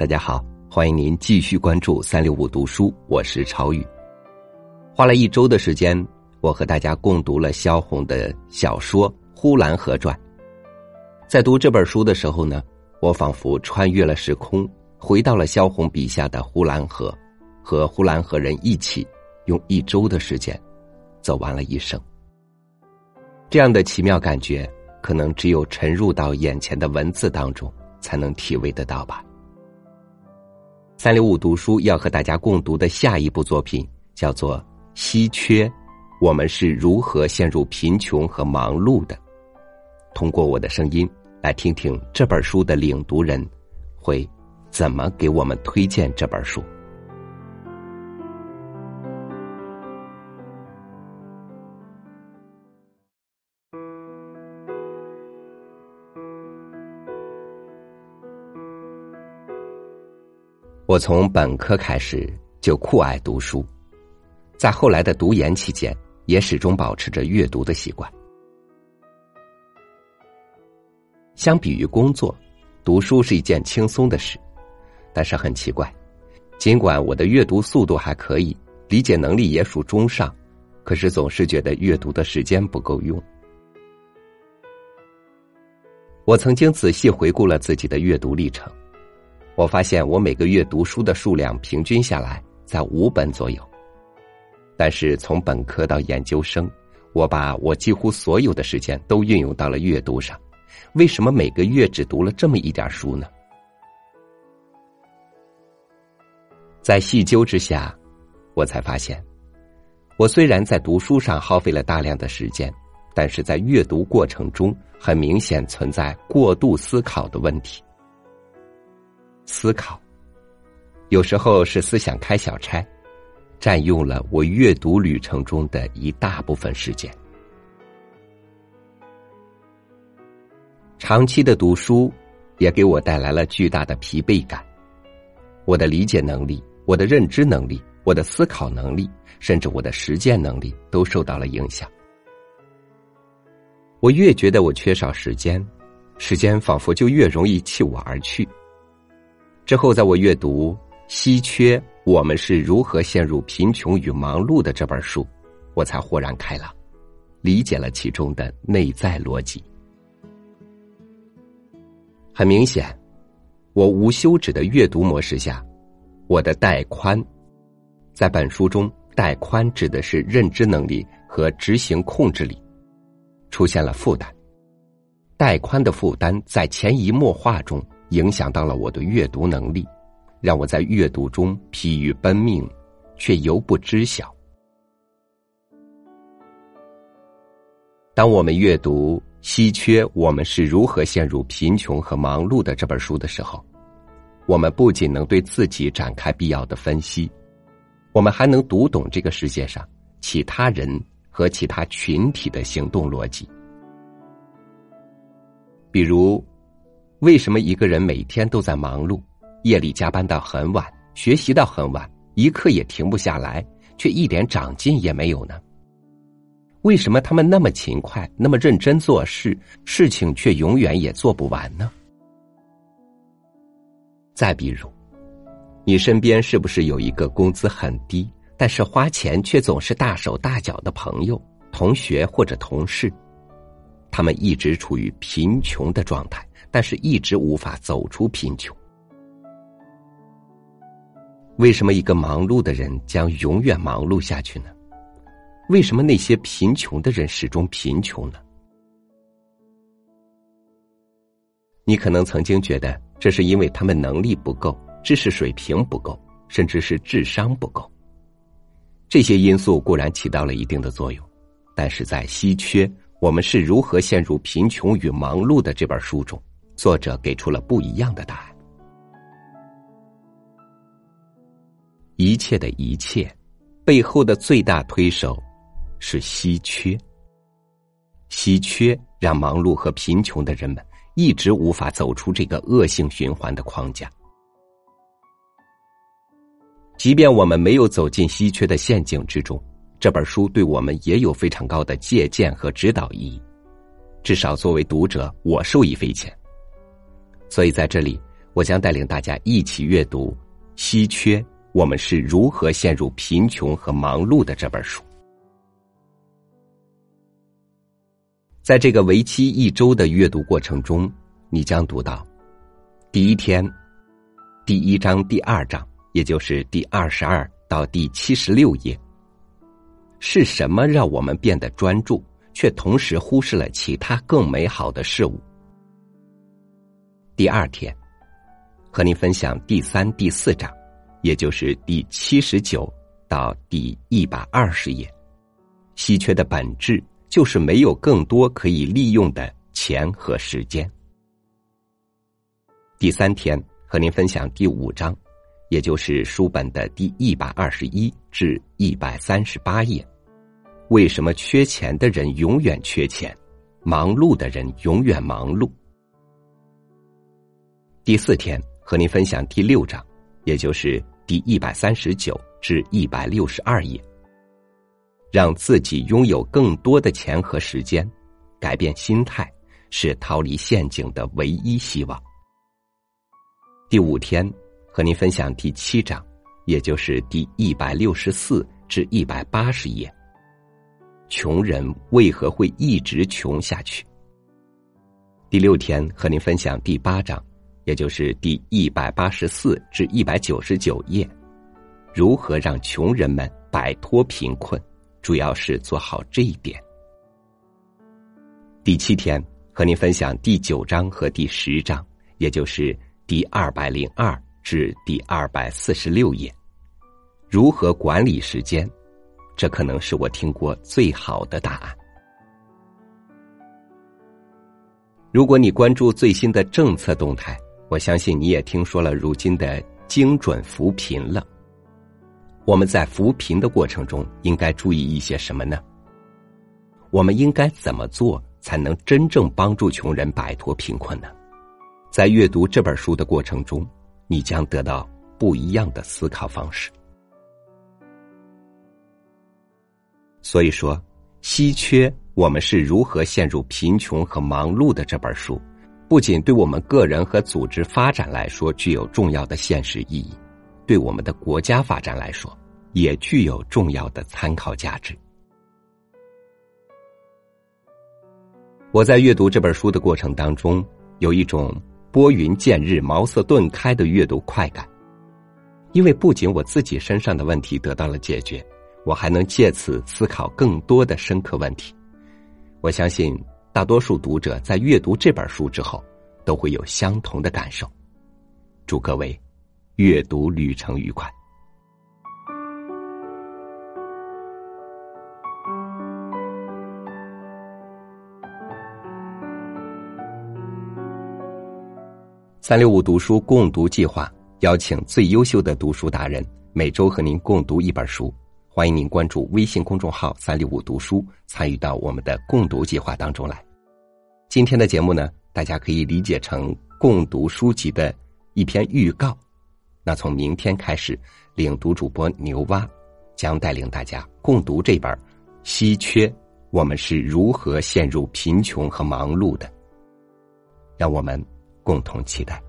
大家好，欢迎您继续关注三六五读书，我是朝宇。花了一周的时间，我和大家共读了萧红的小说《呼兰河传》。在读这本书的时候呢，我仿佛穿越了时空，回到了萧红笔下的呼兰河，和呼兰河人一起用一周的时间走完了一生。这样的奇妙感觉，可能只有沉入到眼前的文字当中，才能体味得到吧。三六五读书要和大家共读的下一部作品叫做《稀缺》，我们是如何陷入贫穷和忙碌的？通过我的声音来听听这本书的领读人会怎么给我们推荐这本书。我从本科开始就酷爱读书，在后来的读研期间，也始终保持着阅读的习惯。相比于工作，读书是一件轻松的事，但是很奇怪，尽管我的阅读速度还可以，理解能力也属中上，可是总是觉得阅读的时间不够用。我曾经仔细回顾了自己的阅读历程。我发现我每个月读书的数量平均下来在五本左右，但是从本科到研究生，我把我几乎所有的时间都运用到了阅读上。为什么每个月只读了这么一点书呢？在细究之下，我才发现，我虽然在读书上耗费了大量的时间，但是在阅读过程中很明显存在过度思考的问题。思考，有时候是思想开小差，占用了我阅读旅程中的一大部分时间。长期的读书也给我带来了巨大的疲惫感，我的理解能力、我的认知能力、我的思考能力，甚至我的实践能力都受到了影响。我越觉得我缺少时间，时间仿佛就越容易弃我而去。之后，在我阅读《稀缺：我们是如何陷入贫穷与忙碌的》这本书，我才豁然开朗，理解了其中的内在逻辑。很明显，我无休止的阅读模式下，我的带宽，在本书中，带宽指的是认知能力和执行控制力出现了负担。带宽的负担在潜移默化中。影响到了我的阅读能力，让我在阅读中疲于奔命，却犹不知晓。当我们阅读《稀缺：我们是如何陷入贫穷和忙碌的》这本书的时候，我们不仅能对自己展开必要的分析，我们还能读懂这个世界上其他人和其他群体的行动逻辑，比如。为什么一个人每天都在忙碌，夜里加班到很晚，学习到很晚，一刻也停不下来，却一点长进也没有呢？为什么他们那么勤快，那么认真做事，事情却永远也做不完呢？再比如，你身边是不是有一个工资很低，但是花钱却总是大手大脚的朋友、同学或者同事？他们一直处于贫穷的状态。但是一直无法走出贫穷。为什么一个忙碌的人将永远忙碌下去呢？为什么那些贫穷的人始终贫穷呢？你可能曾经觉得这是因为他们能力不够、知识水平不够，甚至是智商不够。这些因素固然起到了一定的作用，但是在《稀缺：我们是如何陷入贫穷与忙碌的》这本书中。作者给出了不一样的答案。一切的一切，背后的最大推手是稀缺。稀缺让忙碌和贫穷的人们一直无法走出这个恶性循环的框架。即便我们没有走进稀缺的陷阱之中，这本书对我们也有非常高的借鉴和指导意义。至少作为读者，我受益匪浅。所以在这里，我将带领大家一起阅读《稀缺：我们是如何陷入贫穷和忙碌的》这本书。在这个为期一周的阅读过程中，你将读到第一天第一章第二章，也就是第二十二到第七十六页。是什么让我们变得专注，却同时忽视了其他更美好的事物？第二天，和您分享第三、第四章，也就是第七十九到第一百二十页。稀缺的本质就是没有更多可以利用的钱和时间。第三天和您分享第五章，也就是书本的第一百二十一至一百三十八页。为什么缺钱的人永远缺钱，忙碌的人永远忙碌？第四天和您分享第六章，也就是第一百三十九至一百六十二页。让自己拥有更多的钱和时间，改变心态是逃离陷阱的唯一希望。第五天和您分享第七章，也就是第一百六十四至一百八十页。穷人为何会一直穷下去？第六天和您分享第八章。也就是第一百八十四至一百九十九页，如何让穷人们摆脱贫困，主要是做好这一点。第七天和您分享第九章和第十章，也就是第二百零二至第二百四十六页，如何管理时间？这可能是我听过最好的答案。如果你关注最新的政策动态。我相信你也听说了如今的精准扶贫了。我们在扶贫的过程中应该注意一些什么呢？我们应该怎么做才能真正帮助穷人摆脱贫困呢？在阅读这本书的过程中，你将得到不一样的思考方式。所以说，稀缺我们是如何陷入贫穷和忙碌的这本书。不仅对我们个人和组织发展来说具有重要的现实意义，对我们的国家发展来说也具有重要的参考价值。我在阅读这本书的过程当中，有一种拨云见日、茅塞顿开的阅读快感，因为不仅我自己身上的问题得到了解决，我还能借此思考更多的深刻问题。我相信。大多数读者在阅读这本书之后，都会有相同的感受。祝各位阅读旅程愉快。三六五读书共读计划邀请最优秀的读书达人，每周和您共读一本书。欢迎您关注微信公众号“三六五读书”，参与到我们的共读计划当中来。今天的节目呢，大家可以理解成共读书籍的一篇预告。那从明天开始，领读主播牛蛙将带领大家共读这本《稀缺：我们是如何陷入贫穷和忙碌的》，让我们共同期待。